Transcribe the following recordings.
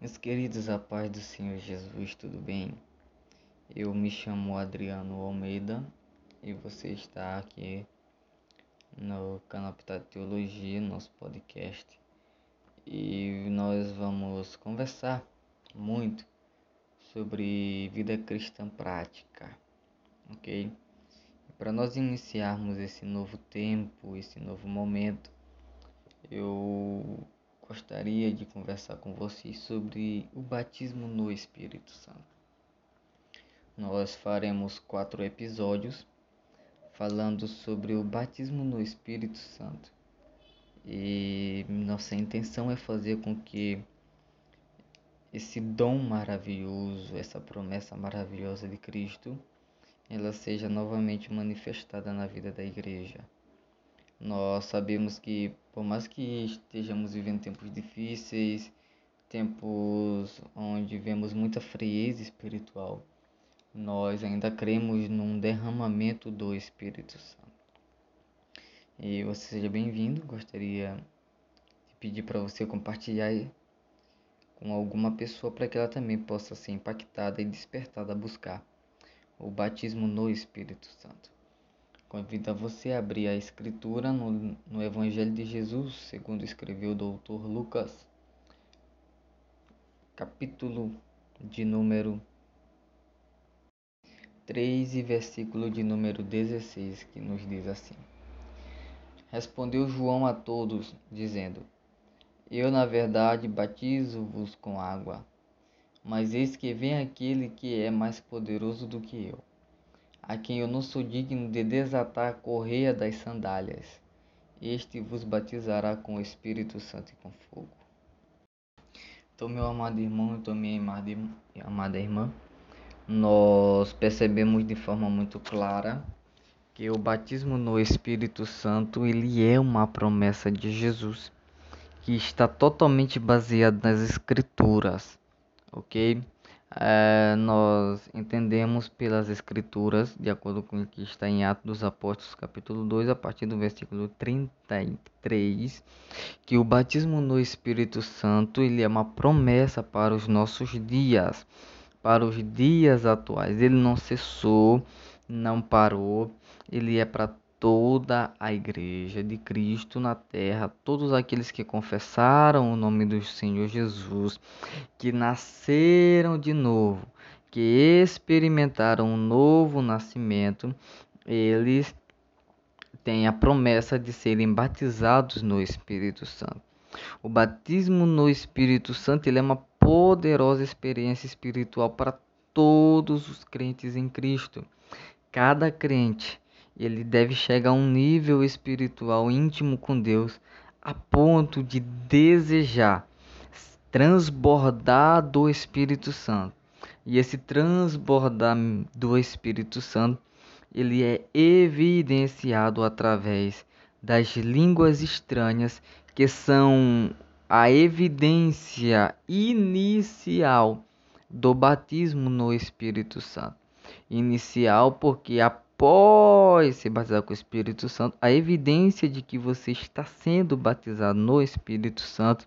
Meus queridos, a paz do Senhor Jesus, tudo bem? Eu me chamo Adriano Almeida e você está aqui no canal Pitado Teologia, nosso podcast. E nós vamos conversar muito sobre vida cristã prática, ok? Para nós iniciarmos esse novo tempo, esse novo momento, eu gostaria de conversar com vocês sobre o batismo no Espírito Santo. Nós faremos quatro episódios falando sobre o batismo no Espírito Santo. E nossa intenção é fazer com que esse dom maravilhoso, essa promessa maravilhosa de Cristo, ela seja novamente manifestada na vida da igreja. Nós sabemos que, por mais que estejamos vivendo tempos difíceis, tempos onde vemos muita frieza espiritual, nós ainda cremos num derramamento do Espírito Santo. E você seja bem-vindo. Gostaria de pedir para você compartilhar com alguma pessoa para que ela também possa ser impactada e despertada a buscar o batismo no Espírito Santo. Convido a você a abrir a escritura no, no Evangelho de Jesus, segundo escreveu o doutor Lucas, capítulo de número 3 e versículo de número 16, que nos diz assim: Respondeu João a todos, dizendo: Eu, na verdade, batizo-vos com água, mas eis que vem aquele que é mais poderoso do que eu a quem eu não sou digno de desatar a correia das sandálias. Este vos batizará com o Espírito Santo e com fogo. Então, meu amado irmão, então, minha amada irmã, nós percebemos de forma muito clara que o batismo no Espírito Santo ele é uma promessa de Jesus que está totalmente baseado nas Escrituras, ok? É, nós entendemos pelas Escrituras, de acordo com o que está em Atos dos Apóstolos, capítulo 2, a partir do versículo 33, que o batismo no Espírito Santo ele é uma promessa para os nossos dias, para os dias atuais. Ele não cessou, não parou, ele é para toda a igreja de Cristo na terra, todos aqueles que confessaram o nome do Senhor Jesus, que nasceram de novo, que experimentaram um novo nascimento, eles têm a promessa de serem batizados no Espírito Santo. O batismo no Espírito Santo ele é uma poderosa experiência espiritual para todos os crentes em Cristo. Cada crente ele deve chegar a um nível espiritual íntimo com Deus a ponto de desejar transbordar do Espírito Santo. E esse transbordar do Espírito Santo, ele é evidenciado através das línguas estranhas, que são a evidência inicial do batismo no Espírito Santo. Inicial porque a após ser batizado com o Espírito Santo, a evidência de que você está sendo batizado no Espírito Santo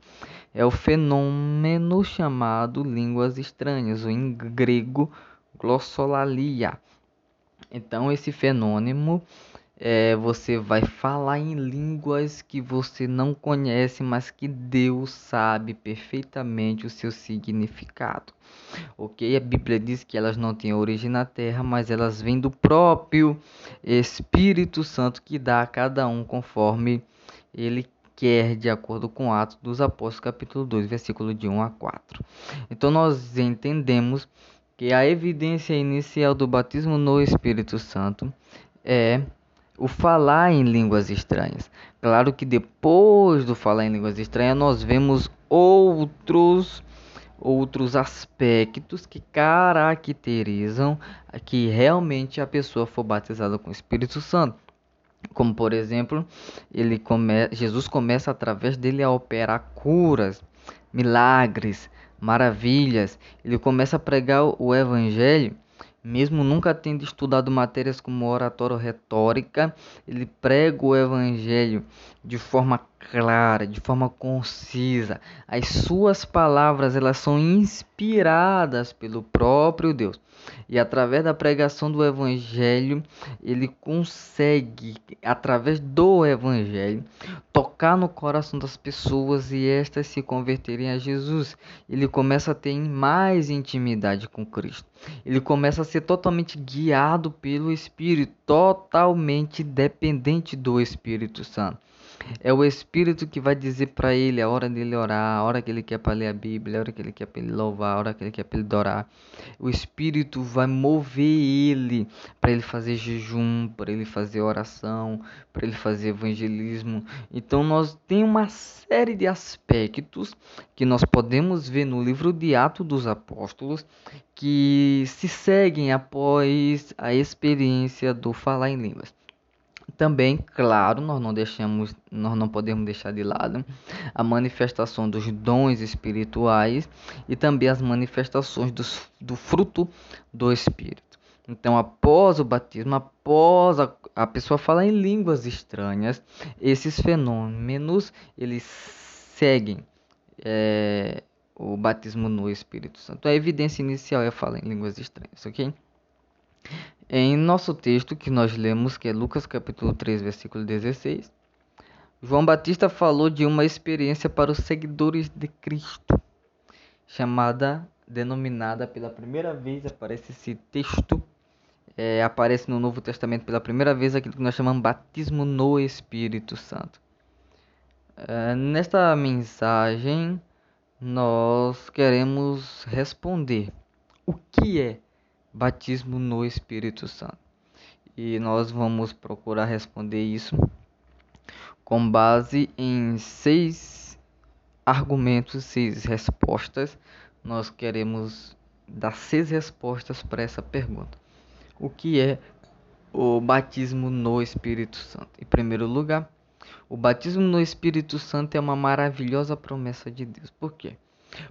é o fenômeno chamado línguas estranhas, ou em grego glossolalia. Então, esse fenômeno é, você vai falar em línguas que você não conhece, mas que Deus sabe perfeitamente o seu significado. Ok? A Bíblia diz que elas não têm origem na terra, mas elas vêm do próprio Espírito Santo que dá a cada um conforme ele quer, de acordo com Atos dos Apóstolos, capítulo 2, versículo de 1 a 4. Então nós entendemos que a evidência inicial do batismo no Espírito Santo é o falar em línguas estranhas. Claro que depois do falar em línguas estranhas, nós vemos outros outros aspectos que caracterizam que realmente a pessoa for batizada com o Espírito Santo. Como por exemplo, ele come... Jesus começa através dele a operar curas, milagres, maravilhas. Ele começa a pregar o evangelho mesmo nunca tendo estudado matérias como oratória ou retórica, ele prega o evangelho de forma clara, de forma concisa. As suas palavras, elas são inspiradas pelo próprio Deus. E através da pregação do evangelho, ele consegue, através do evangelho, tocar no coração das pessoas e estas se converterem a Jesus. Ele começa a ter mais intimidade com Cristo. Ele começa a ser totalmente guiado pelo Espírito, totalmente dependente do Espírito Santo. É o Espírito que vai dizer para ele a hora dele orar, a hora que ele quer para ler a Bíblia, a hora que ele quer para ele louvar, a hora que ele quer para ele adorar. O Espírito vai mover ele para ele fazer jejum, para ele fazer oração, para ele fazer evangelismo. Então nós tem uma série de aspectos que nós podemos ver no livro de Atos dos Apóstolos que se seguem após a experiência do falar em línguas. Também, claro, nós não deixamos, nós não podemos deixar de lado a manifestação dos dons espirituais e também as manifestações dos, do fruto do Espírito. Então, após o batismo, após a, a pessoa falar em línguas estranhas, esses fenômenos eles seguem é, o batismo no Espírito Santo. A evidência inicial é falar em línguas estranhas, ok? Em nosso texto que nós lemos, que é Lucas capítulo 3, versículo 16, João Batista falou de uma experiência para os seguidores de Cristo, chamada, denominada pela primeira vez, aparece esse texto, é, aparece no Novo Testamento pela primeira vez aquilo que nós chamamos batismo no Espírito Santo. É, nesta mensagem, nós queremos responder o que é batismo no Espírito Santo. E nós vamos procurar responder isso com base em seis argumentos, seis respostas. Nós queremos dar seis respostas para essa pergunta. O que é o batismo no Espírito Santo? Em primeiro lugar, o batismo no Espírito Santo é uma maravilhosa promessa de Deus. Por quê?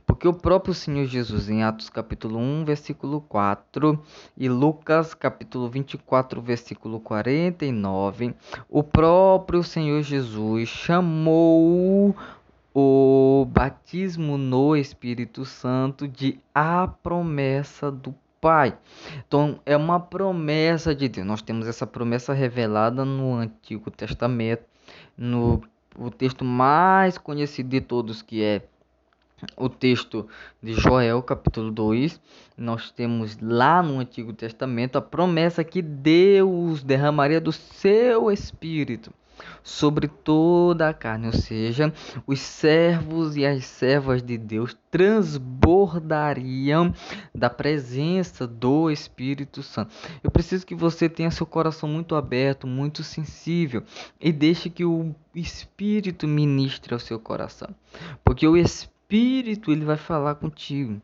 Porque o próprio Senhor Jesus, em Atos capítulo 1, versículo 4, e Lucas capítulo 24, versículo 49, o próprio Senhor Jesus chamou o batismo no Espírito Santo de a promessa do Pai. Então, é uma promessa de Deus. Nós temos essa promessa revelada no Antigo Testamento, no o texto mais conhecido de todos, que é o texto de Joel, capítulo 2, nós temos lá no Antigo Testamento a promessa que Deus derramaria do seu espírito sobre toda a carne, ou seja, os servos e as servas de Deus transbordariam da presença do Espírito Santo. Eu preciso que você tenha seu coração muito aberto, muito sensível e deixe que o Espírito ministre ao seu coração, porque o Espírito Espírito ele vai falar contigo.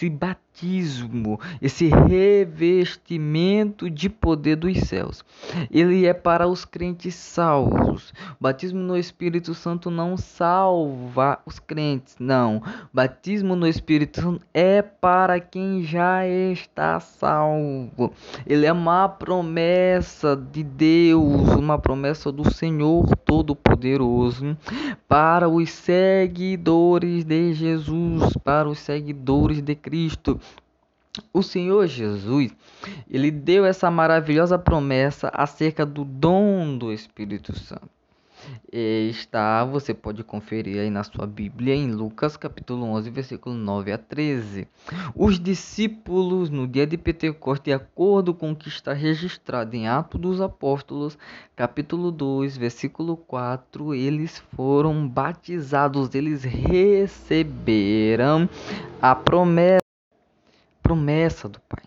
Esse batismo, esse revestimento de poder dos céus, ele é para os crentes salvos. O batismo no Espírito Santo não salva os crentes, não. O batismo no Espírito Santo é para quem já está salvo. Ele é uma promessa de Deus, uma promessa do Senhor Todo-Poderoso para os seguidores de Jesus, para os seguidores de Cristo. O Senhor Jesus, ele deu essa maravilhosa promessa acerca do dom do Espírito Santo está, você pode conferir aí na sua Bíblia em Lucas capítulo 11, versículo 9 a 13. Os discípulos no dia de Pentecostes, de acordo com o que está registrado em Atos dos Apóstolos, capítulo 2, versículo 4, eles foram batizados, eles receberam a promessa, promessa do Pai.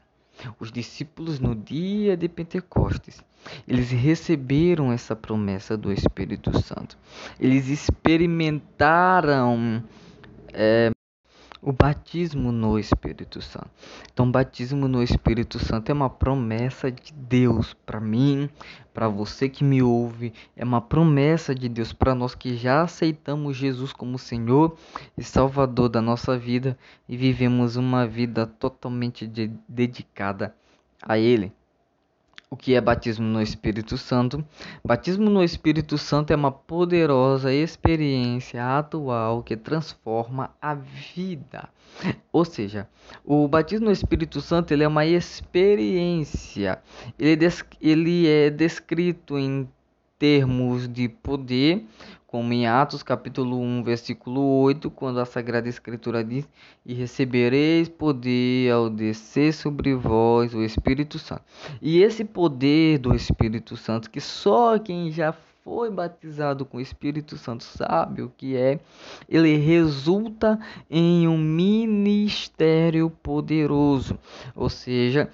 Os discípulos no dia de Pentecostes, eles receberam essa promessa do Espírito Santo. Eles experimentaram é, o batismo no Espírito Santo. Então, batismo no Espírito Santo é uma promessa de Deus para mim, para você que me ouve, é uma promessa de Deus para nós que já aceitamos Jesus como Senhor e Salvador da nossa vida e vivemos uma vida totalmente de dedicada a Ele o que é batismo no Espírito Santo. Batismo no Espírito Santo é uma poderosa experiência atual que transforma a vida. Ou seja, o batismo no Espírito Santo ele é uma experiência. Ele é, ele é descrito em termos de poder, como em Atos capítulo 1, versículo 8, quando a Sagrada Escritura diz: "E recebereis poder ao descer sobre vós o Espírito Santo". E esse poder do Espírito Santo que só quem já foi batizado com o Espírito Santo sabe o que é, ele resulta em um ministério poderoso, ou seja,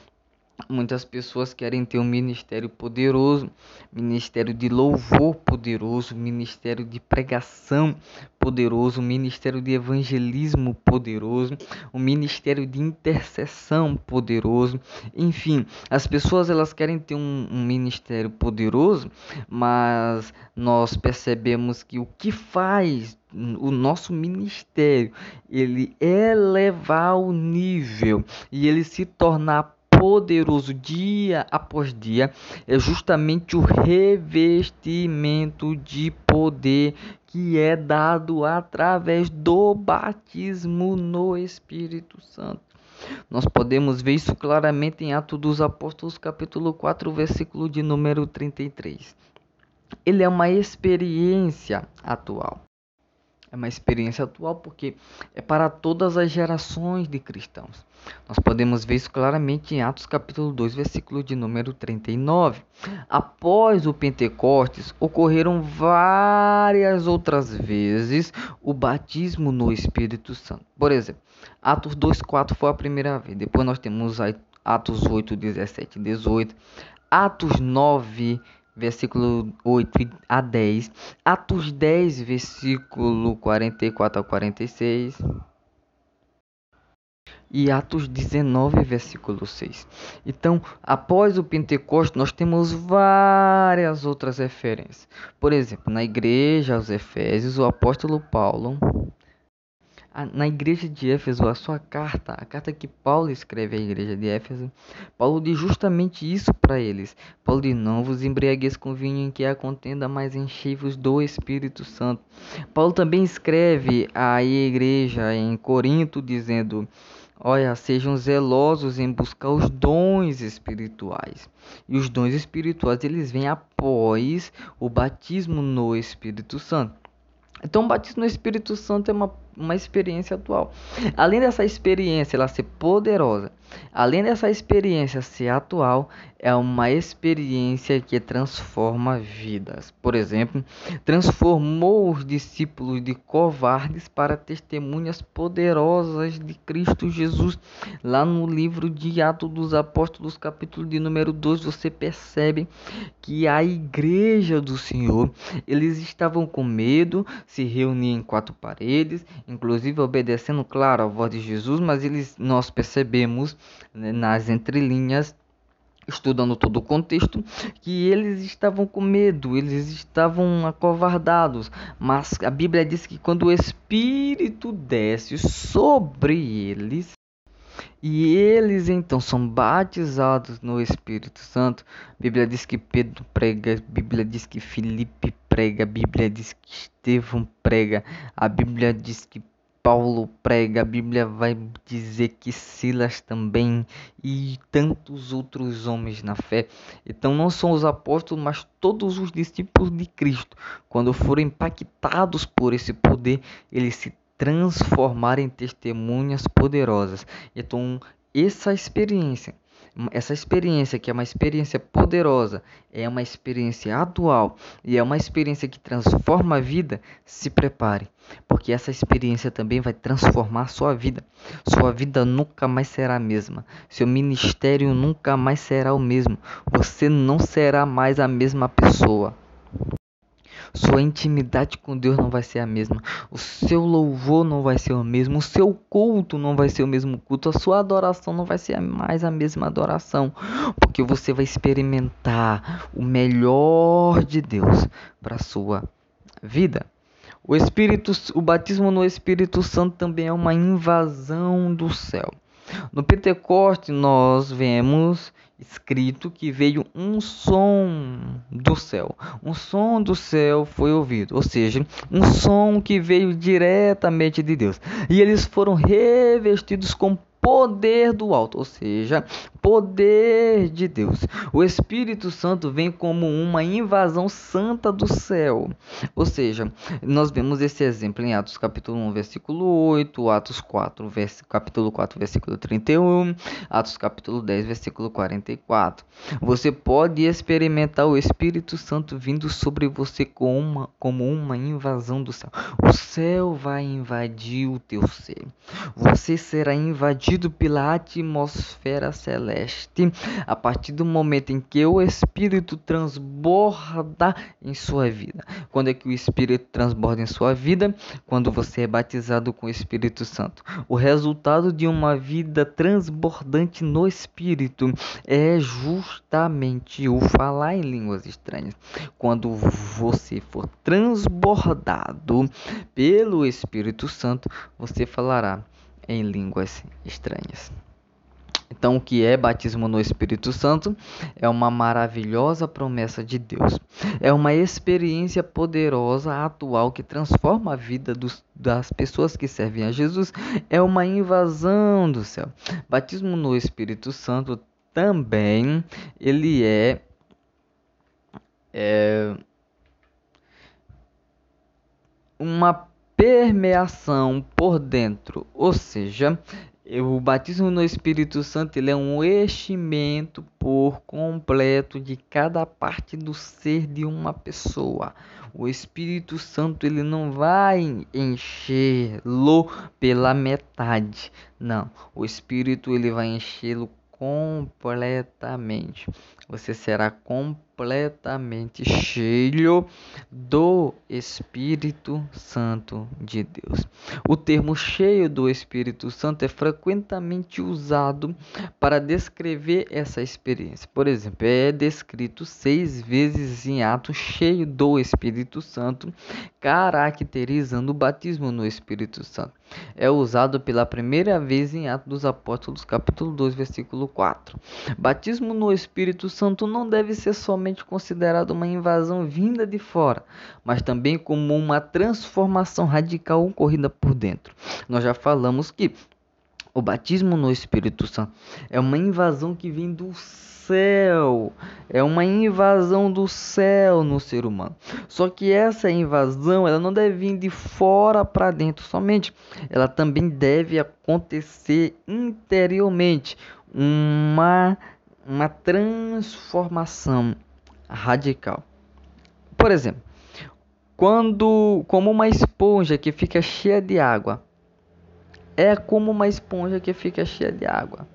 Muitas pessoas querem ter um ministério poderoso, ministério de louvor poderoso, ministério de pregação poderoso, ministério de evangelismo poderoso, um ministério de intercessão poderoso. Enfim, as pessoas elas querem ter um, um ministério poderoso, mas nós percebemos que o que faz o nosso ministério ele elevar o nível e ele se tornar poderoso dia após dia é justamente o revestimento de poder que é dado através do batismo no Espírito Santo. Nós podemos ver isso claramente em Atos dos Apóstolos, capítulo 4, versículo de número 33. Ele é uma experiência atual. É uma experiência atual porque é para todas as gerações de cristãos. Nós podemos ver isso claramente em Atos capítulo 2, versículo de número 39. Após o Pentecostes, ocorreram várias outras vezes o batismo no Espírito Santo. Por exemplo, Atos 2:4 foi a primeira vez. Depois nós temos Atos 8, 17 e 18. Atos 9, versículo 8 a 10, Atos 10, versículo 44 a 46 e Atos 19, versículo 6. Então, após o Pentecostes, nós temos várias outras referências. Por exemplo, na igreja aos Efésios, o apóstolo Paulo na igreja de Éfeso, a sua carta, a carta que Paulo escreve à igreja de Éfeso, Paulo diz justamente isso para eles. Paulo diz: Não vos embriagueis com vinho em que há contenda, mas enchei-vos do Espírito Santo. Paulo também escreve à igreja em Corinto, dizendo: Olha, sejam zelosos em buscar os dons espirituais. E os dons espirituais eles vêm após o batismo no Espírito Santo. Então, o batismo no Espírito Santo é uma uma experiência atual. Além dessa experiência ela ser poderosa, além dessa experiência ser atual, é uma experiência que transforma vidas. Por exemplo, transformou os discípulos de covardes para testemunhas poderosas de Cristo Jesus. Lá no livro de Atos dos Apóstolos, capítulo de número 2, você percebe que a igreja do Senhor, eles estavam com medo, se reuniam em quatro paredes, inclusive obedecendo, claro, a voz de Jesus, mas eles, nós percebemos nas entrelinhas estudando todo o contexto, que eles estavam com medo, eles estavam acovardados, mas a Bíblia diz que quando o Espírito desce sobre eles, e eles então são batizados no Espírito Santo. A Bíblia diz que Pedro prega, a Bíblia diz que Filipe prega, a Bíblia diz que Estevão prega, a Bíblia diz que Paulo prega, a Bíblia vai dizer que Silas também e tantos outros homens na fé. Então não são os apóstolos, mas todos os discípulos de Cristo, quando foram impactados por esse poder, eles se transformaram em testemunhas poderosas. Então essa experiência essa experiência que é uma experiência poderosa, é uma experiência atual e é uma experiência que transforma a vida, se prepare, porque essa experiência também vai transformar sua vida. Sua vida nunca mais será a mesma. Seu ministério nunca mais será o mesmo. Você não será mais a mesma pessoa. Sua intimidade com Deus não vai ser a mesma. O seu louvor não vai ser o mesmo. O seu culto não vai ser o mesmo culto. A sua adoração não vai ser mais a mesma adoração. Porque você vai experimentar o melhor de Deus para a sua vida. O Espírito, o batismo no Espírito Santo também é uma invasão do céu. No Pentecoste nós vemos escrito que veio um som do céu. Um som do céu foi ouvido, ou seja, um som que veio diretamente de Deus. E eles foram revestidos com poder do alto, ou seja, poder de Deus. O Espírito Santo vem como uma invasão santa do céu. Ou seja, nós vemos esse exemplo em Atos capítulo 1, versículo 8, Atos 4, vers capítulo 4, versículo 31, Atos capítulo 10, versículo 44. Você pode experimentar o Espírito Santo vindo sobre você como uma, como uma invasão do céu. O céu vai invadir o teu ser. Você será invadido pela atmosfera celeste a partir do momento em que o Espírito transborda em sua vida. Quando é que o Espírito transborda em sua vida? Quando você é batizado com o Espírito Santo. O resultado de uma vida transbordante no Espírito é justamente o falar em línguas estranhas. Quando você for transbordado pelo Espírito Santo, você falará em línguas estranhas. Então, o que é batismo no Espírito Santo? É uma maravilhosa promessa de Deus. É uma experiência poderosa, atual, que transforma a vida dos, das pessoas que servem a Jesus. É uma invasão do céu. Batismo no Espírito Santo também, ele é, é uma permeação por dentro, ou seja, o batismo no Espírito Santo ele é um enchimento por completo de cada parte do ser de uma pessoa. O Espírito Santo ele não vai enchê-lo pela metade. Não, o Espírito ele vai enchê-lo completamente. Você será completamente cheio do Espírito Santo de Deus. O termo cheio do Espírito Santo é frequentemente usado para descrever essa experiência. Por exemplo, é descrito seis vezes em Atos cheio do Espírito Santo, caracterizando o batismo no Espírito Santo. É usado pela primeira vez em Atos dos Apóstolos, capítulo 2, versículo 4. Batismo no Espírito Santo não deve ser somente considerado uma invasão vinda de fora, mas também como uma transformação radical ocorrida por dentro. Nós já falamos que o batismo no Espírito Santo é uma invasão que vem do céu, é uma invasão do céu no ser humano. Só que essa invasão, ela não deve vir de fora para dentro somente, ela também deve acontecer interiormente, uma uma transformação radical. Por exemplo, quando como uma esponja que fica cheia de água, é como uma esponja que fica cheia de água.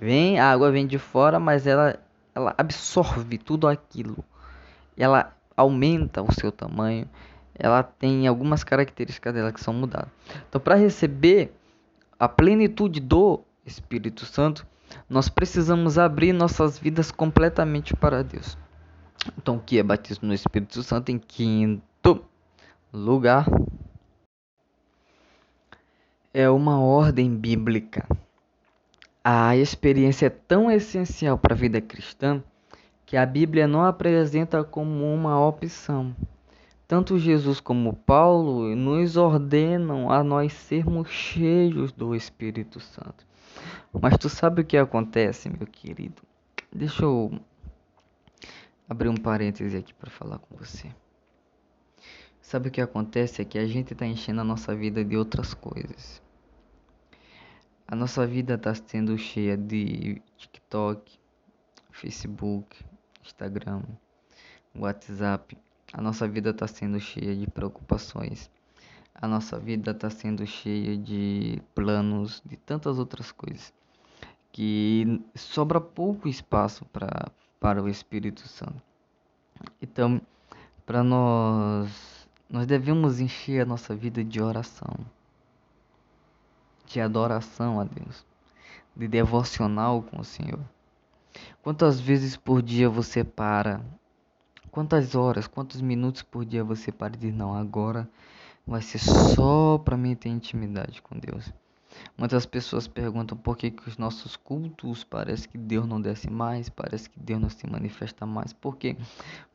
Vem, a água vem de fora, mas ela ela absorve tudo aquilo. Ela aumenta o seu tamanho, ela tem algumas características dela que são mudadas. Então, para receber a plenitude do Espírito Santo, nós precisamos abrir nossas vidas completamente para Deus. Então, que é batismo no Espírito Santo? Em quinto lugar, é uma ordem bíblica. A experiência é tão essencial para a vida cristã que a Bíblia não apresenta como uma opção. Tanto Jesus como Paulo nos ordenam a nós sermos cheios do Espírito Santo. Mas tu sabe o que acontece, meu querido? Deixa eu abrir um parêntese aqui para falar com você. Sabe o que acontece é que a gente está enchendo a nossa vida de outras coisas. A nossa vida está sendo cheia de TikTok, Facebook, Instagram, WhatsApp. A nossa vida está sendo cheia de preocupações. A nossa vida está sendo cheia de planos, de tantas outras coisas que sobra pouco espaço pra, para o Espírito Santo. Então, para nós, nós devemos encher a nossa vida de oração, de adoração a Deus, de devocional com o Senhor. Quantas vezes por dia você para? Quantas horas, quantos minutos por dia você para e diz: Não, agora vai ser só para mim ter intimidade com Deus? Muitas pessoas perguntam por que, que os nossos cultos parece que Deus não desce mais, parece que Deus não se manifesta mais. Por quê?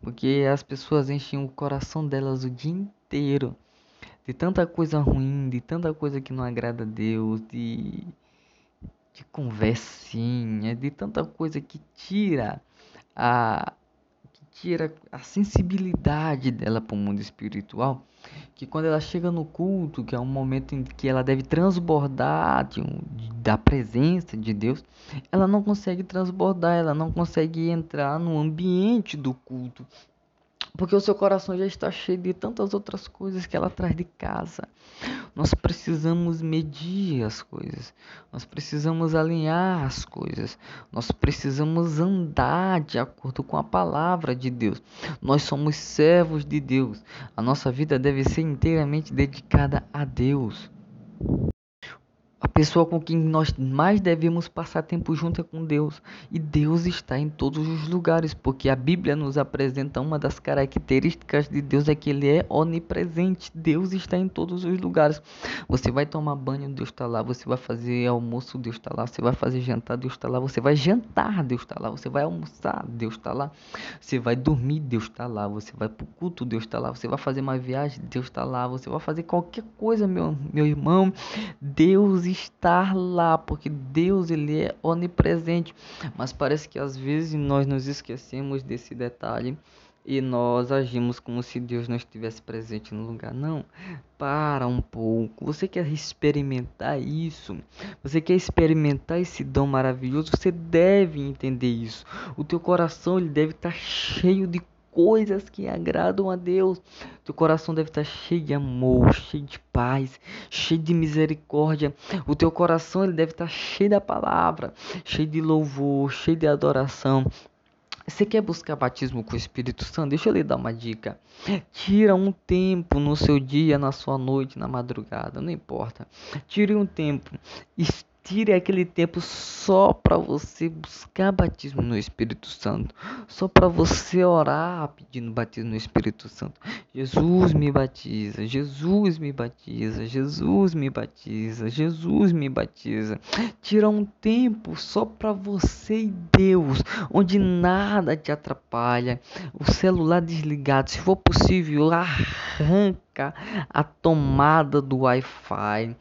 Porque as pessoas enchem o coração delas o dia inteiro de tanta coisa ruim, de tanta coisa que não agrada a Deus, de, de conversinha, de tanta coisa que tira a, tira a sensibilidade dela para o mundo espiritual, que quando ela chega no culto, que é um momento em que ela deve transbordar de um, da presença de Deus, ela não consegue transbordar, ela não consegue entrar no ambiente do culto, porque o seu coração já está cheio de tantas outras coisas que ela traz de casa. Nós precisamos medir as coisas, nós precisamos alinhar as coisas, nós precisamos andar de acordo com a palavra de Deus. Nós somos servos de Deus, a nossa vida deve ser inteiramente dedicada a Deus a pessoa com quem nós mais devemos passar tempo junto é com Deus. E Deus está em todos os lugares, porque a Bíblia nos apresenta uma das características de Deus é que ele é onipresente. Deus está em todos os lugares. Você vai tomar banho, Deus está lá. Você vai fazer almoço, Deus está lá. Você vai fazer jantar, Deus está lá. Você vai jantar, Deus está lá. Você vai almoçar, Deus está lá. Você vai dormir, Deus está lá. Você vai para o culto, Deus está lá. Você vai fazer uma viagem, Deus está lá. Você vai fazer qualquer coisa, meu, meu irmão. Deus estar lá, porque Deus ele é onipresente. Mas parece que às vezes nós nos esquecemos desse detalhe e nós agimos como se Deus não estivesse presente no lugar. Não, para um pouco. Você quer experimentar isso? Você quer experimentar esse dom maravilhoso? Você deve entender isso. O teu coração ele deve estar cheio de coisas que agradam a Deus. Teu coração deve estar cheio de amor, cheio de paz, cheio de misericórdia. O teu coração ele deve estar cheio da palavra, cheio de louvor, cheio de adoração. Você quer buscar batismo com o Espírito Santo? Deixa eu lhe dar uma dica. Tira um tempo no seu dia, na sua noite, na madrugada, não importa. Tire um tempo. Tire aquele tempo só para você buscar batismo no Espírito Santo, só para você orar pedindo batismo no Espírito Santo. Jesus me batiza, Jesus me batiza, Jesus me batiza, Jesus me batiza. Tira um tempo só para você e Deus, onde nada te atrapalha. O celular desligado, se for possível, arranca a tomada do Wi-Fi.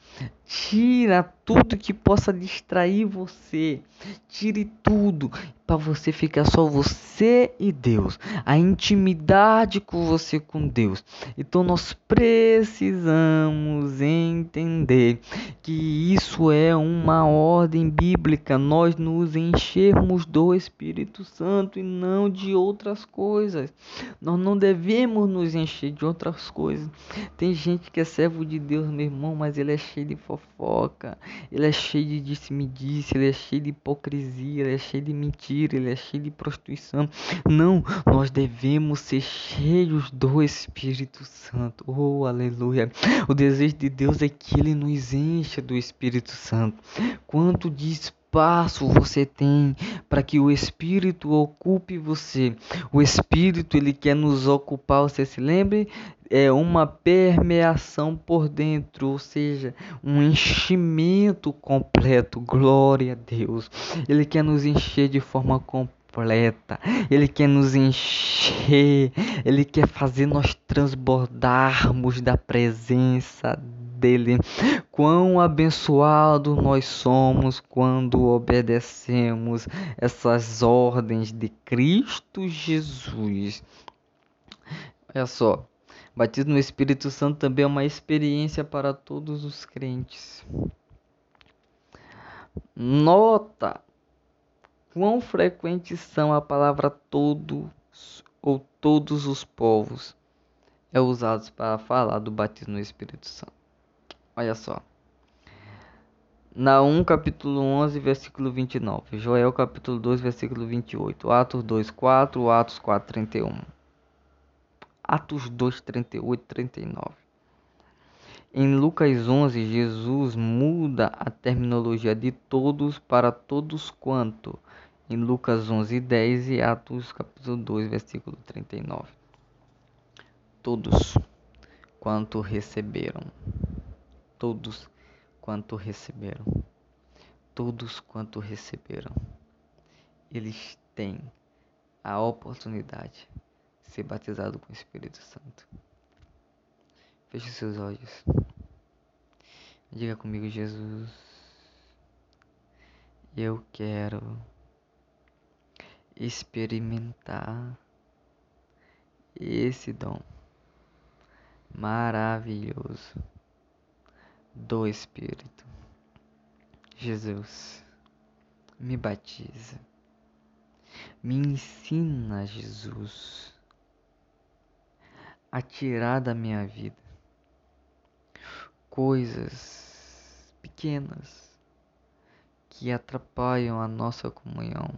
Tira tudo que possa distrair você. Tire tudo para você ficar só você e Deus, a intimidade com você com Deus. Então nós precisamos entender que isso é uma ordem bíblica, nós nos enchermos do Espírito Santo e não de outras coisas. Nós não devemos nos encher de outras coisas. Tem gente que é servo de Deus, meu irmão, mas ele é cheio de fofoca, ele é cheio de disse-me-disse, ele é cheio de hipocrisia, ele é cheio de mentira mentira, ele é cheio de prostituição. Não, nós devemos ser cheios do Espírito Santo. Oh, aleluia. O desejo de Deus é que ele nos encha do Espírito Santo. Quanto de espaço você tem para que o Espírito ocupe você. O Espírito ele quer nos ocupar. Você se lembre é uma permeação por dentro, ou seja, um enchimento completo. Glória a Deus. Ele quer nos encher de forma completa. Ele quer nos encher. Ele quer fazer nós transbordarmos da presença dele. Quão abençoado nós somos quando obedecemos essas ordens de Cristo Jesus. Olha só, Batismo no Espírito Santo também é uma experiência para todos os crentes. Nota quão frequentes são a palavra todos ou todos os povos é usados para falar do batismo no Espírito Santo. Olha só. Naum capítulo 11, versículo 29. Joel capítulo 2, versículo 28. Atos 2, 4. Atos 4, 31. Atos 2, 38 e 39. Em Lucas 11, Jesus muda a terminologia de todos para todos quanto. Em Lucas 11, 10 e Atos capítulo 2, versículo 39. Todos quanto receberam. Todos quanto receberam. Todos quanto receberam. Eles têm a oportunidade de ser batizado com o Espírito Santo. Feche seus olhos. Diga comigo, Jesus. Eu quero experimentar esse dom maravilhoso do Espírito. Jesus, me batiza. Me ensina, Jesus, a tirar da minha vida coisas pequenas que atrapalham a nossa comunhão,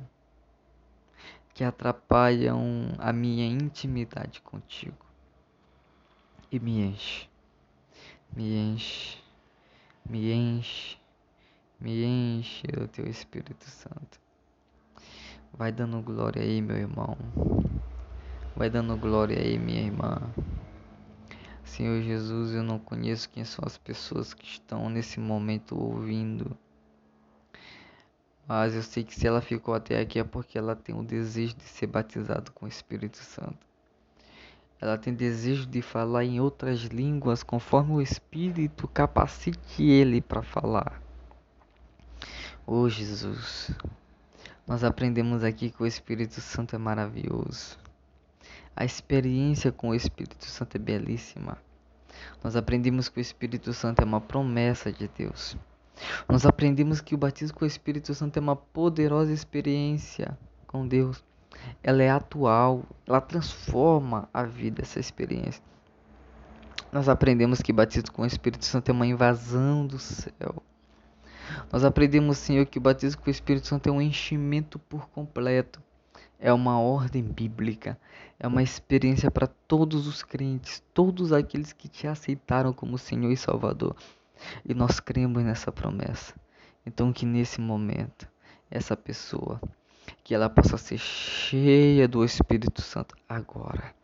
que atrapalham a minha intimidade contigo. E me enche, me enche, me enche, me enche do teu Espírito Santo. Vai dando glória aí, meu irmão. Vai dando glória aí, minha irmã. Senhor Jesus, eu não conheço quem são as pessoas que estão nesse momento ouvindo. Mas eu sei que se ela ficou até aqui é porque ela tem o desejo de ser batizado com o Espírito Santo. Ela tem desejo de falar em outras línguas conforme o Espírito capacite ele para falar. Oh Jesus, nós aprendemos aqui que o Espírito Santo é maravilhoso. A experiência com o Espírito Santo é belíssima. Nós aprendemos que o Espírito Santo é uma promessa de Deus. Nós aprendemos que o batismo com o Espírito Santo é uma poderosa experiência com Deus. Ela é atual, ela transforma a vida, essa experiência. Nós aprendemos que batismo com o Espírito Santo é uma invasão do céu. Nós aprendemos, Senhor, que o batismo com o Espírito Santo é um enchimento por completo é uma ordem bíblica, é uma experiência para todos os crentes, todos aqueles que te aceitaram como Senhor e Salvador. E nós cremos nessa promessa. Então que nesse momento essa pessoa que ela possa ser cheia do Espírito Santo agora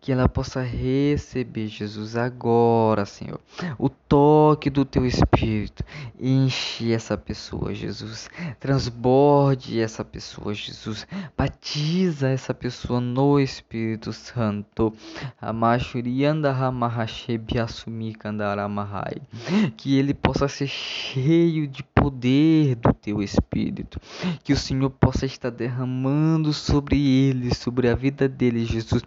que ela possa receber, Jesus, agora, Senhor, o toque do teu Espírito. Enche essa pessoa, Jesus. Transborde essa pessoa, Jesus. Batiza essa pessoa no Espírito Santo. Que ele possa ser cheio de poder do teu Espírito. Que o Senhor possa estar derramando sobre ele, sobre a vida dele, Jesus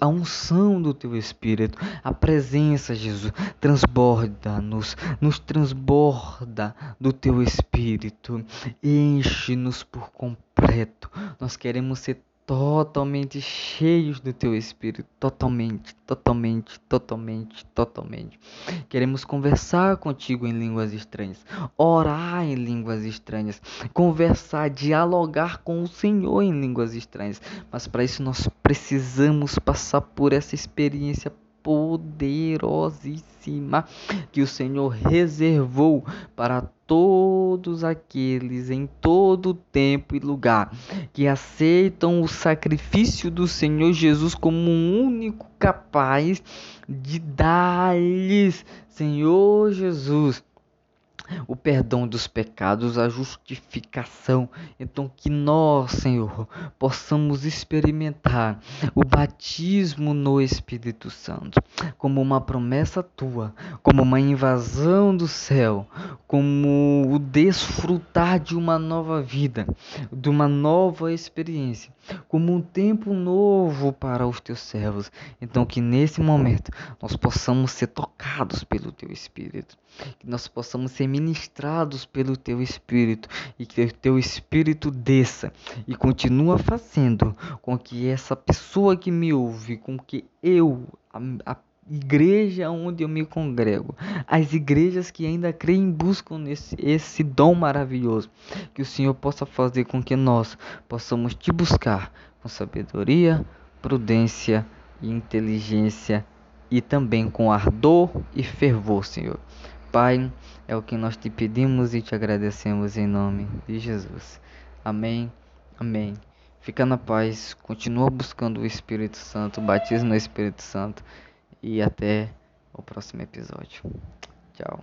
a unção do teu Espírito, a presença, Jesus, transborda-nos, nos transborda do teu Espírito, enche-nos por completo. Nós queremos ser totalmente cheios do teu espírito, totalmente, totalmente, totalmente, totalmente. Queremos conversar contigo em línguas estranhas, orar em línguas estranhas, conversar, dialogar com o Senhor em línguas estranhas. Mas para isso nós precisamos passar por essa experiência poderosíssima que o Senhor reservou para todos aqueles em todo tempo e lugar que aceitam o sacrifício do Senhor Jesus como um único capaz de dar-lhes, Senhor Jesus, o perdão dos pecados, a justificação. Então, que nós, Senhor, possamos experimentar o batismo no Espírito Santo como uma promessa tua, como uma invasão do céu, como o desfrutar de uma nova vida, de uma nova experiência, como um tempo novo para os teus servos. Então, que nesse momento nós possamos ser tocados pelo teu Espírito, que nós possamos ser ministrados pelo teu Espírito e que o teu Espírito desça e continua fazendo com que essa pessoa que me ouve, com que eu, a, a igreja onde eu me congrego, as igrejas que ainda creem buscam nesse esse dom maravilhoso, que o Senhor possa fazer com que nós possamos te buscar com sabedoria, prudência e inteligência e também com ardor e fervor, Senhor. Pai, é o que nós te pedimos e te agradecemos em nome de Jesus. Amém. Amém. Fica na paz, continua buscando o Espírito Santo, batiza no Espírito Santo e até o próximo episódio. Tchau.